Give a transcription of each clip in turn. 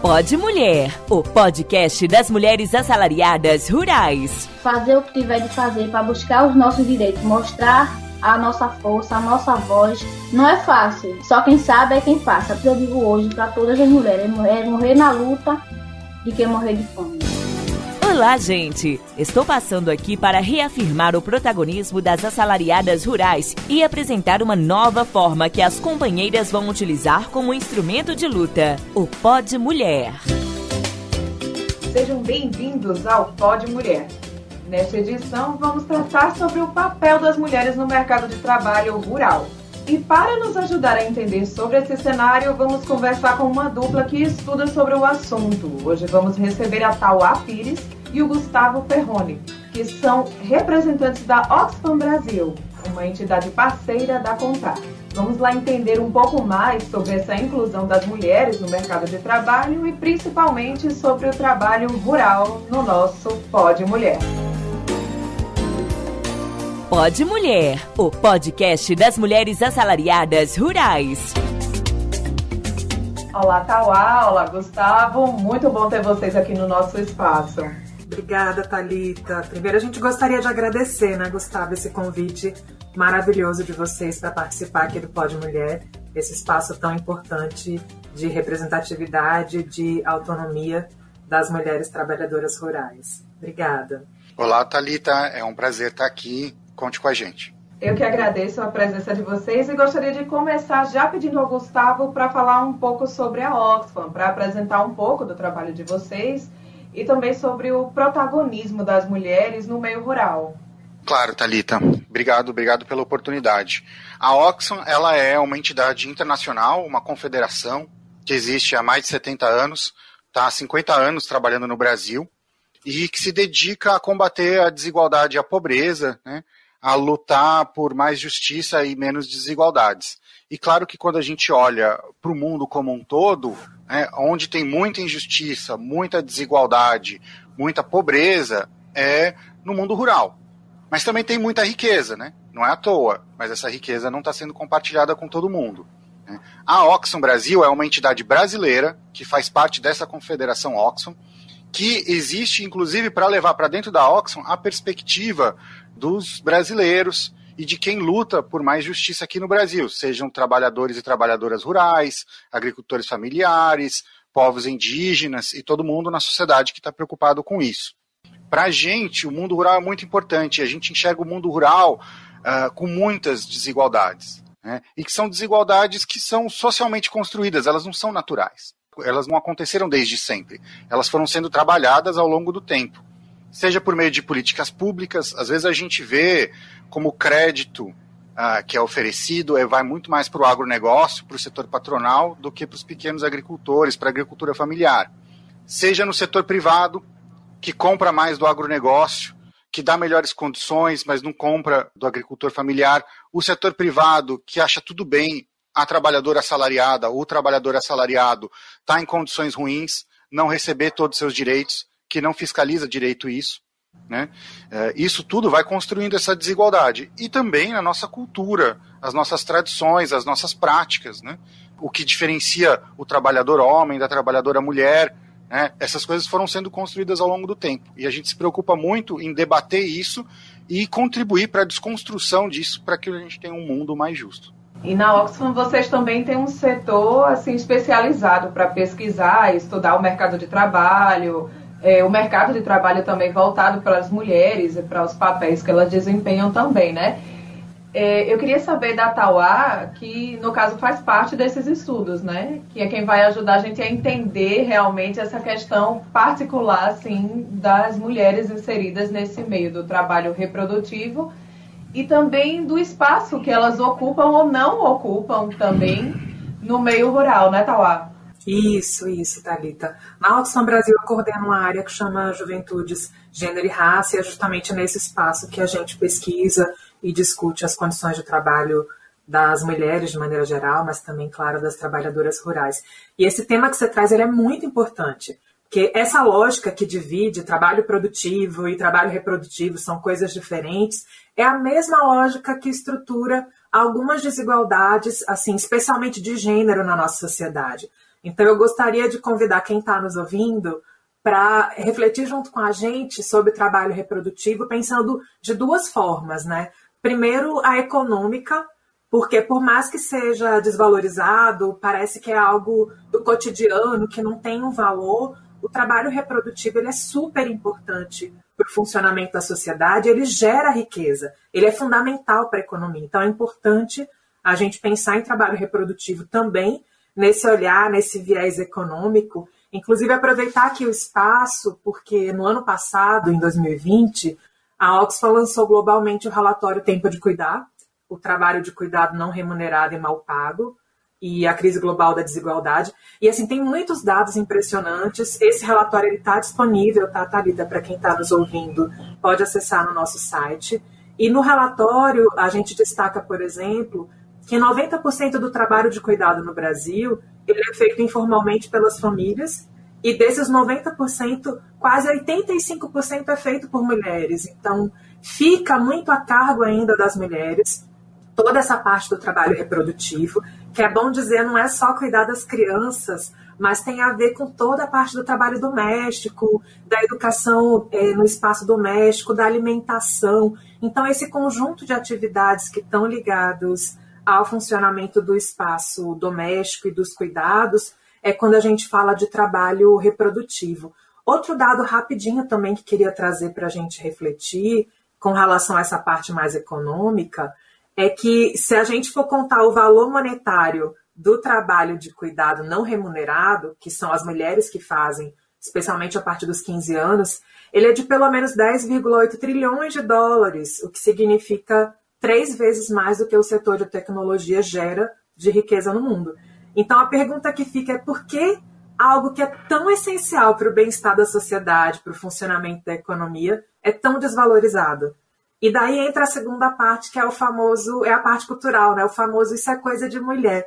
Pode Mulher, o podcast das mulheres assalariadas rurais. Fazer o que tiver de fazer para buscar os nossos direitos, mostrar a nossa força, a nossa voz. Não é fácil, só quem sabe é quem passa. Eu digo hoje para todas as mulheres: é morrer na luta de quem morrer de fome. Olá, gente! Estou passando aqui para reafirmar o protagonismo das assalariadas rurais e apresentar uma nova forma que as companheiras vão utilizar como instrumento de luta: o Pod Mulher. Sejam bem-vindos ao Pod Mulher. Nesta edição, vamos tratar sobre o papel das mulheres no mercado de trabalho rural. E para nos ajudar a entender sobre esse cenário, vamos conversar com uma dupla que estuda sobre o assunto. Hoje vamos receber a Tauá Pires e o Gustavo Perrone, que são representantes da Oxfam Brasil, uma entidade parceira da Contar. Vamos lá entender um pouco mais sobre essa inclusão das mulheres no mercado de trabalho e principalmente sobre o trabalho rural no nosso Pode Mulher. Pode Mulher, o podcast das mulheres assalariadas rurais. Olá, Tauá, olá, Gustavo. Muito bom ter vocês aqui no nosso espaço. Obrigada, Talita. Primeiro a gente gostaria de agradecer, né, Gustavo, esse convite maravilhoso de vocês para participar aqui do Pode Mulher, esse espaço tão importante de representatividade, de autonomia das mulheres trabalhadoras rurais. Obrigada. Olá, Talita. É um prazer estar aqui. Conte com a gente. Eu que agradeço a presença de vocês e gostaria de começar já pedindo ao Gustavo para falar um pouco sobre a Oxfam, para apresentar um pouco do trabalho de vocês e também sobre o protagonismo das mulheres no meio rural. Claro, Talita. Obrigado, obrigado pela oportunidade. A Oxfam, ela é uma entidade internacional, uma confederação que existe há mais de 70 anos, está há 50 anos trabalhando no Brasil e que se dedica a combater a desigualdade e a pobreza, né, a lutar por mais justiça e menos desigualdades. E claro que quando a gente olha para o mundo como um todo, né, onde tem muita injustiça, muita desigualdade, muita pobreza, é no mundo rural. Mas também tem muita riqueza, né? Não é à toa, mas essa riqueza não está sendo compartilhada com todo mundo. Né. A Oxfam Brasil é uma entidade brasileira que faz parte dessa confederação Oxfam, que existe inclusive para levar para dentro da Oxfam a perspectiva dos brasileiros e de quem luta por mais justiça aqui no Brasil, sejam trabalhadores e trabalhadoras rurais, agricultores familiares, povos indígenas e todo mundo na sociedade que está preocupado com isso. Para a gente, o mundo rural é muito importante. A gente enxerga o mundo rural uh, com muitas desigualdades. Né? E que são desigualdades que são socialmente construídas, elas não são naturais. Elas não aconteceram desde sempre. Elas foram sendo trabalhadas ao longo do tempo seja por meio de políticas públicas. Às vezes a gente vê como crédito ah, que é oferecido é, vai muito mais para o agronegócio, para o setor patronal, do que para os pequenos agricultores, para a agricultura familiar. Seja no setor privado, que compra mais do agronegócio, que dá melhores condições, mas não compra do agricultor familiar. O setor privado, que acha tudo bem a trabalhadora assalariada, o trabalhador assalariado, está em condições ruins, não receber todos os seus direitos que não fiscaliza direito isso. Né? É, isso tudo vai construindo essa desigualdade. E também na nossa cultura, as nossas tradições, as nossas práticas. Né? O que diferencia o trabalhador homem da trabalhadora mulher. Né? Essas coisas foram sendo construídas ao longo do tempo. E a gente se preocupa muito em debater isso e contribuir para a desconstrução disso para que a gente tenha um mundo mais justo. E na Oxfam vocês também têm um setor assim especializado para pesquisar, estudar o mercado de trabalho, é, o mercado de trabalho também voltado para as mulheres e para os papéis que elas desempenham também, né? É, eu queria saber da Tauá, que no caso faz parte desses estudos, né? Que é quem vai ajudar a gente a entender realmente essa questão particular, assim, das mulheres inseridas nesse meio do trabalho reprodutivo e também do espaço que elas ocupam ou não ocupam também no meio rural, né, Tauá? Isso, isso, Thalita. Na Oxfam Brasil eu coordeno uma área que chama Juventudes, Gênero e Raça, e é justamente nesse espaço que a gente pesquisa e discute as condições de trabalho das mulheres de maneira geral, mas também, claro, das trabalhadoras rurais. E esse tema que você traz ele é muito importante, porque essa lógica que divide trabalho produtivo e trabalho reprodutivo são coisas diferentes, é a mesma lógica que estrutura algumas desigualdades, assim, especialmente de gênero na nossa sociedade. Então, eu gostaria de convidar quem está nos ouvindo para refletir junto com a gente sobre trabalho reprodutivo, pensando de duas formas, né? Primeiro, a econômica, porque por mais que seja desvalorizado, parece que é algo do cotidiano, que não tem um valor, o trabalho reprodutivo ele é super importante para o funcionamento da sociedade, ele gera riqueza, ele é fundamental para a economia. Então é importante a gente pensar em trabalho reprodutivo também nesse olhar, nesse viés econômico, inclusive aproveitar aqui o espaço, porque no ano passado, em 2020, a Oxfam lançou globalmente o relatório Tempo de Cuidar, o trabalho de cuidado não remunerado e mal pago, e a crise global da desigualdade. E assim, tem muitos dados impressionantes. Esse relatório está disponível, tá, Thalita, para quem está nos ouvindo, pode acessar no nosso site. E no relatório, a gente destaca, por exemplo, que 90% do trabalho de cuidado no Brasil ele é feito informalmente pelas famílias, e desses 90%, quase 85% é feito por mulheres. Então, fica muito a cargo ainda das mulheres toda essa parte do trabalho reprodutivo, que é bom dizer, não é só cuidar das crianças, mas tem a ver com toda a parte do trabalho doméstico, da educação é, no espaço doméstico, da alimentação. Então, esse conjunto de atividades que estão ligados ao funcionamento do espaço doméstico e dos cuidados, é quando a gente fala de trabalho reprodutivo. Outro dado rapidinho também que queria trazer para a gente refletir com relação a essa parte mais econômica é que se a gente for contar o valor monetário do trabalho de cuidado não remunerado, que são as mulheres que fazem, especialmente a partir dos 15 anos, ele é de pelo menos 10,8 trilhões de dólares, o que significa três vezes mais do que o setor de tecnologia gera de riqueza no mundo. Então a pergunta que fica é por que algo que é tão essencial para o bem-estar da sociedade, para o funcionamento da economia, é tão desvalorizado? E daí entra a segunda parte, que é o famoso, é a parte cultural, né? O famoso isso é coisa de mulher.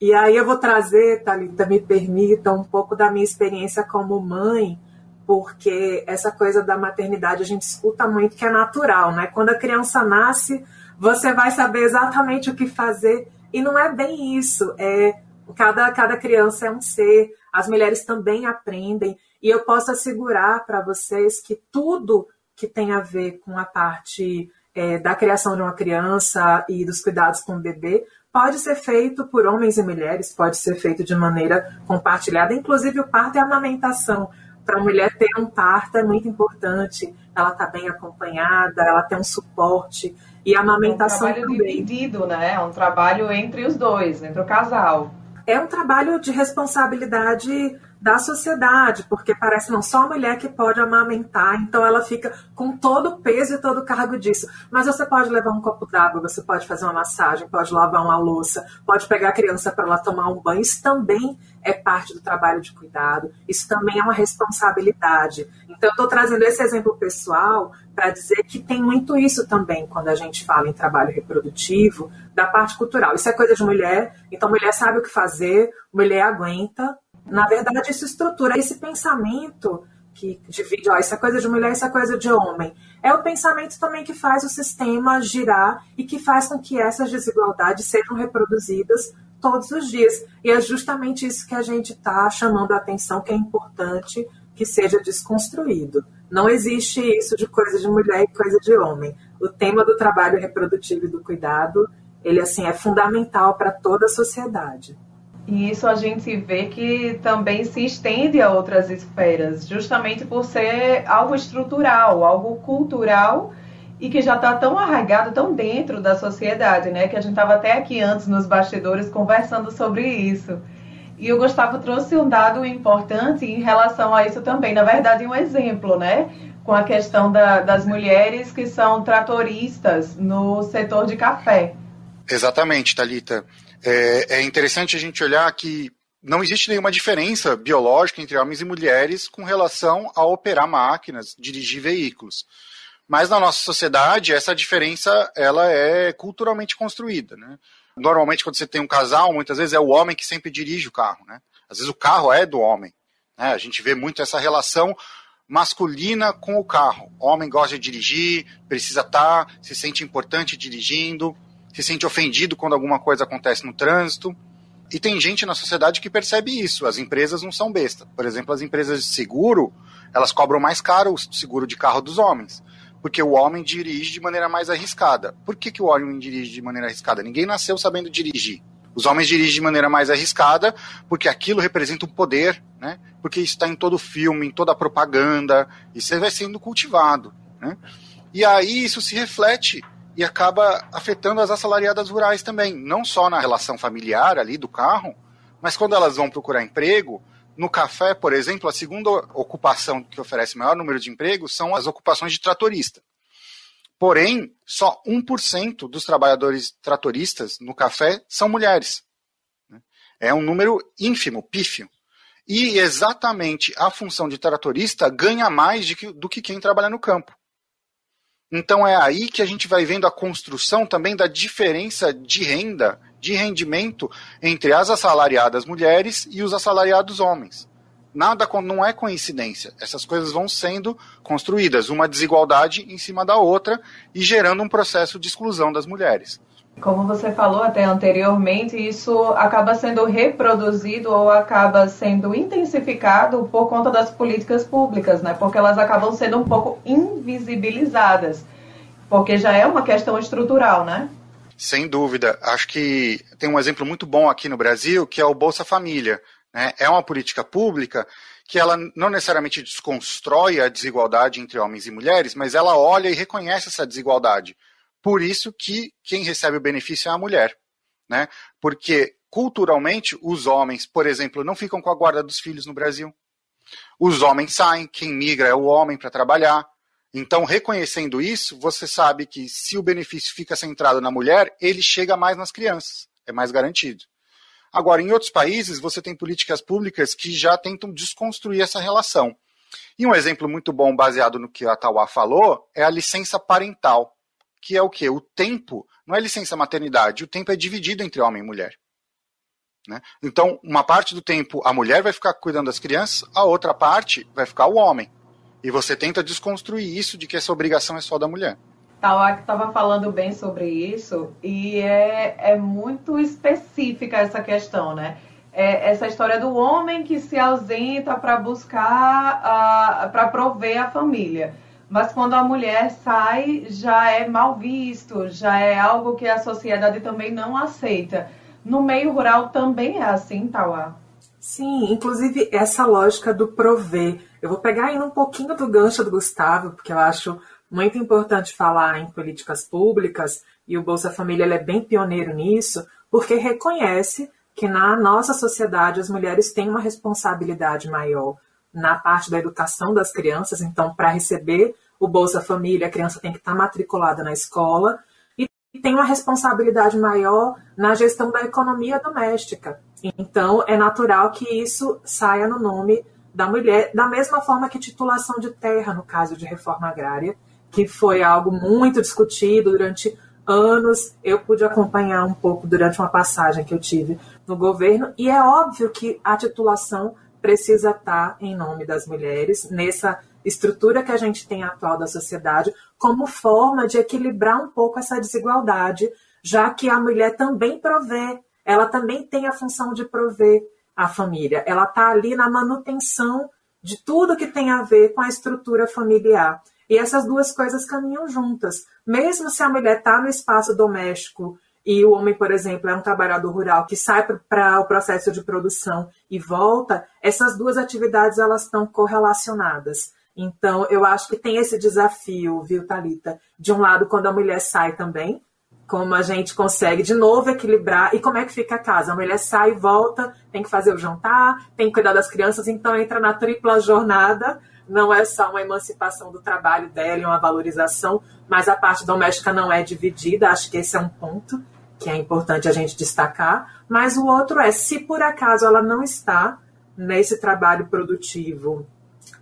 E aí eu vou trazer, Thalita, me permita, um pouco da minha experiência como mãe, porque essa coisa da maternidade a gente escuta muito que é natural, né? Quando a criança nasce, você vai saber exatamente o que fazer. E não é bem isso. É cada, cada criança é um ser, as mulheres também aprendem. E eu posso assegurar para vocês que tudo que tem a ver com a parte é, da criação de uma criança e dos cuidados com o bebê pode ser feito por homens e mulheres, pode ser feito de maneira compartilhada, inclusive o parto e a amamentação. Para a mulher ter um parto é muito importante, ela está bem acompanhada, ela tem um suporte. E a amamentação é um trabalho também. dividido, né? É um trabalho entre os dois, entre o casal. É um trabalho de responsabilidade da sociedade, porque parece não só a mulher que pode amamentar, então ela fica com todo o peso e todo o cargo disso. Mas você pode levar um copo d'água, você pode fazer uma massagem, pode lavar uma louça, pode pegar a criança para ela tomar um banho. Isso também é parte do trabalho de cuidado, isso também é uma responsabilidade. Então, eu estou trazendo esse exemplo pessoal para dizer que tem muito isso também quando a gente fala em trabalho reprodutivo, da parte cultural. Isso é coisa de mulher, então mulher sabe o que fazer, mulher aguenta, na verdade, isso estrutura esse pensamento que divide, ó, isso é coisa de mulher, isso é coisa de homem. É o pensamento também que faz o sistema girar e que faz com que essas desigualdades sejam reproduzidas todos os dias. E é justamente isso que a gente está chamando a atenção, que é importante que seja desconstruído. Não existe isso de coisa de mulher e coisa de homem. O tema do trabalho reprodutivo e do cuidado, ele assim é fundamental para toda a sociedade. E isso a gente vê que também se estende a outras esferas, justamente por ser algo estrutural, algo cultural e que já está tão arraigado, tão dentro da sociedade, né? Que a gente estava até aqui antes nos bastidores conversando sobre isso. E o Gustavo trouxe um dado importante em relação a isso também, na verdade, um exemplo, né? Com a questão da, das mulheres que são tratoristas no setor de café. Exatamente, Talita. É, é interessante a gente olhar que não existe nenhuma diferença biológica entre homens e mulheres com relação a operar máquinas, dirigir veículos. Mas na nossa sociedade essa diferença ela é culturalmente construída, né? Normalmente quando você tem um casal, muitas vezes é o homem que sempre dirige o carro, né? Às vezes o carro é do homem. Né? A gente vê muito essa relação masculina com o carro. O homem gosta de dirigir, precisa estar, se sente importante dirigindo se sente ofendido quando alguma coisa acontece no trânsito. E tem gente na sociedade que percebe isso. As empresas não são besta. Por exemplo, as empresas de seguro, elas cobram mais caro o seguro de carro dos homens. Porque o homem dirige de maneira mais arriscada. Por que, que o homem dirige de maneira arriscada? Ninguém nasceu sabendo dirigir. Os homens dirigem de maneira mais arriscada porque aquilo representa um poder, né? Porque isso está em todo filme, em toda propaganda, isso vai sendo cultivado, né? E aí isso se reflete e acaba afetando as assalariadas rurais também, não só na relação familiar ali do carro, mas quando elas vão procurar emprego, no café, por exemplo, a segunda ocupação que oferece maior número de empregos são as ocupações de tratorista. Porém, só 1% dos trabalhadores tratoristas no café são mulheres. É um número ínfimo, pífio. E exatamente a função de tratorista ganha mais que, do que quem trabalha no campo. Então é aí que a gente vai vendo a construção também da diferença de renda, de rendimento entre as assalariadas mulheres e os assalariados homens. Nada não é coincidência. Essas coisas vão sendo construídas, uma desigualdade em cima da outra e gerando um processo de exclusão das mulheres. Como você falou até anteriormente, isso acaba sendo reproduzido ou acaba sendo intensificado por conta das políticas públicas, né? Porque elas acabam sendo um pouco invisibilizadas, porque já é uma questão estrutural, né? Sem dúvida. Acho que tem um exemplo muito bom aqui no Brasil, que é o Bolsa Família. Né? É uma política pública que ela não necessariamente desconstrói a desigualdade entre homens e mulheres, mas ela olha e reconhece essa desigualdade por isso que quem recebe o benefício é a mulher, né? Porque culturalmente os homens, por exemplo, não ficam com a guarda dos filhos no Brasil. Os homens saem, quem migra é o homem para trabalhar. Então, reconhecendo isso, você sabe que se o benefício fica centrado na mulher, ele chega mais nas crianças, é mais garantido. Agora, em outros países, você tem políticas públicas que já tentam desconstruir essa relação. E um exemplo muito bom, baseado no que a Tauá falou, é a licença parental que é o que? O tempo não é licença maternidade, o tempo é dividido entre homem e mulher. Né? Então, uma parte do tempo a mulher vai ficar cuidando das crianças, a outra parte vai ficar o homem. E você tenta desconstruir isso de que essa obrigação é só da mulher. Tauá estava falando bem sobre isso e é, é muito específica essa questão, né? É essa história do homem que se ausenta para buscar, para prover a família. Mas quando a mulher sai, já é mal visto, já é algo que a sociedade também não aceita. No meio rural também é assim, Tauá? Sim, inclusive essa lógica do prover. Eu vou pegar ainda um pouquinho do gancho do Gustavo, porque eu acho muito importante falar em políticas públicas, e o Bolsa Família é bem pioneiro nisso, porque reconhece que na nossa sociedade as mulheres têm uma responsabilidade maior na parte da educação das crianças. Então, para receber o Bolsa Família, a criança tem que estar tá matriculada na escola e tem uma responsabilidade maior na gestão da economia doméstica. Então, é natural que isso saia no nome da mulher, da mesma forma que titulação de terra, no caso de reforma agrária, que foi algo muito discutido durante anos. Eu pude acompanhar um pouco durante uma passagem que eu tive no governo, e é óbvio que a titulação precisa estar em nome das mulheres, nessa estrutura que a gente tem atual da sociedade, como forma de equilibrar um pouco essa desigualdade, já que a mulher também provê, ela também tem a função de prover a família, ela está ali na manutenção de tudo que tem a ver com a estrutura familiar. E essas duas coisas caminham juntas. Mesmo se a mulher está no espaço doméstico e o homem, por exemplo, é um trabalhador rural que sai para o processo de produção e volta, essas duas atividades elas estão correlacionadas. Então, eu acho que tem esse desafio, viu, Talita? De um lado, quando a mulher sai também, como a gente consegue de novo equilibrar e como é que fica a casa. A mulher sai volta, tem que fazer o jantar, tem que cuidar das crianças, então entra na tripla jornada. Não é só uma emancipação do trabalho dela e uma valorização, mas a parte doméstica não é dividida. Acho que esse é um ponto que é importante a gente destacar, mas o outro é se por acaso ela não está nesse trabalho produtivo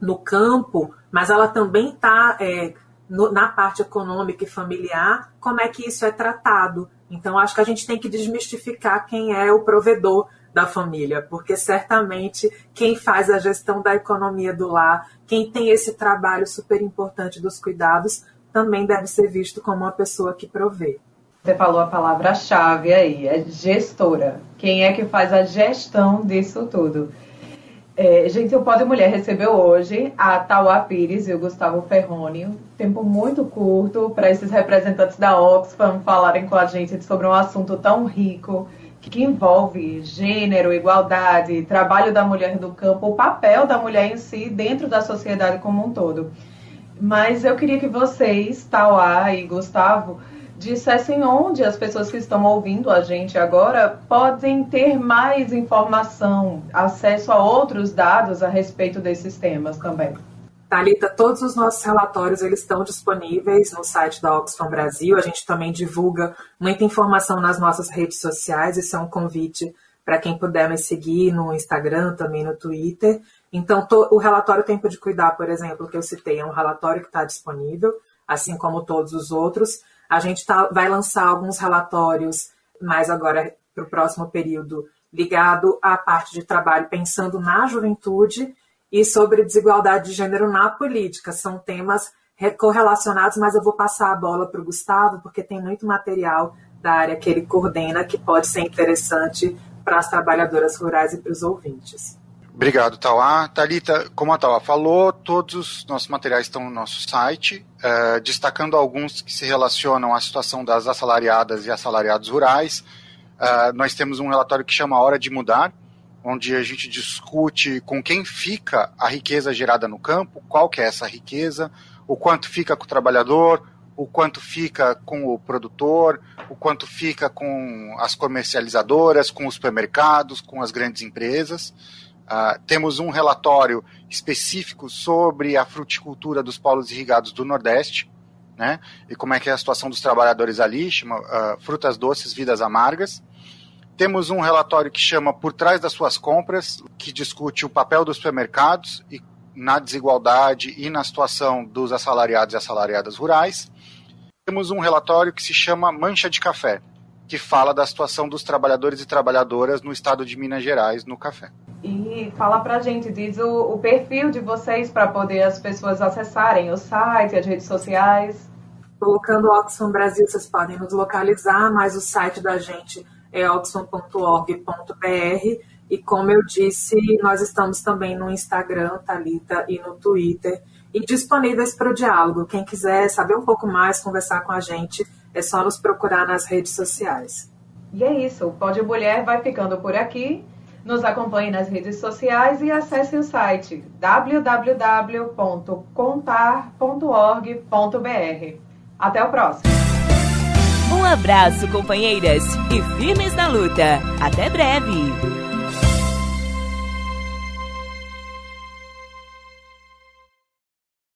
no campo, mas ela também está é, na parte econômica e familiar, como é que isso é tratado? Então, acho que a gente tem que desmistificar quem é o provedor da família, porque certamente quem faz a gestão da economia do lar, quem tem esse trabalho super importante dos cuidados, também deve ser visto como uma pessoa que provê. Você falou a palavra-chave aí, é gestora. Quem é que faz a gestão disso tudo? É, gente, o Pode Mulher recebeu hoje a Tauá Pires e o Gustavo Ferroni. Tempo muito curto para esses representantes da Oxfam falarem com a gente sobre um assunto tão rico que envolve gênero, igualdade, trabalho da mulher no campo, o papel da mulher em si dentro da sociedade como um todo. Mas eu queria que vocês, Tauá e Gustavo, dissessem onde as pessoas que estão ouvindo a gente agora podem ter mais informação, acesso a outros dados a respeito desses temas também. Thalita, todos os nossos relatórios eles estão disponíveis no site da Oxfam Brasil. A gente também divulga muita informação nas nossas redes sociais. Isso é um convite para quem puder me seguir no Instagram, também no Twitter. Então, to, o relatório Tempo de Cuidar, por exemplo, que eu citei, é um relatório que está disponível, assim como todos os outros. A gente tá, vai lançar alguns relatórios mais agora para o próximo período, ligado à parte de trabalho pensando na juventude e sobre desigualdade de gênero na política. São temas correlacionados, mas eu vou passar a bola para o Gustavo, porque tem muito material da área que ele coordena que pode ser interessante para as trabalhadoras rurais e para os ouvintes. Obrigado, Tauá. Talita, como a Tauá falou, todos os nossos materiais estão no nosso site, uh, destacando alguns que se relacionam à situação das assalariadas e assalariados rurais. Uh, nós temos um relatório que chama Hora de Mudar, onde a gente discute com quem fica a riqueza gerada no campo, qual que é essa riqueza, o quanto fica com o trabalhador, o quanto fica com o produtor, o quanto fica com as comercializadoras, com os supermercados, com as grandes empresas. Uh, temos um relatório específico sobre a fruticultura dos polos irrigados do Nordeste, né? E como é que é a situação dos trabalhadores ali, chama uh, Frutas Doces, Vidas Amargas. Temos um relatório que chama Por Trás das Suas Compras, que discute o papel dos supermercados e na desigualdade e na situação dos assalariados e assalariadas rurais. Temos um relatório que se chama Mancha de Café, que fala da situação dos trabalhadores e trabalhadoras no estado de Minas Gerais no café. E fala pra gente, diz o, o perfil de vocês para poder as pessoas acessarem o site, as redes sociais. Colocando Oxfam Brasil, vocês podem nos localizar, mas o site da gente é oxfam.org.br e como eu disse, nós estamos também no Instagram, Talita, e no Twitter, e disponíveis para o diálogo. Quem quiser saber um pouco mais, conversar com a gente, é só nos procurar nas redes sociais. E é isso, o Pode Mulher vai ficando por aqui. Nos acompanhe nas redes sociais e acesse o site www.contar.org.br. Até o próximo! Um abraço, companheiras, e firmes na luta. Até breve!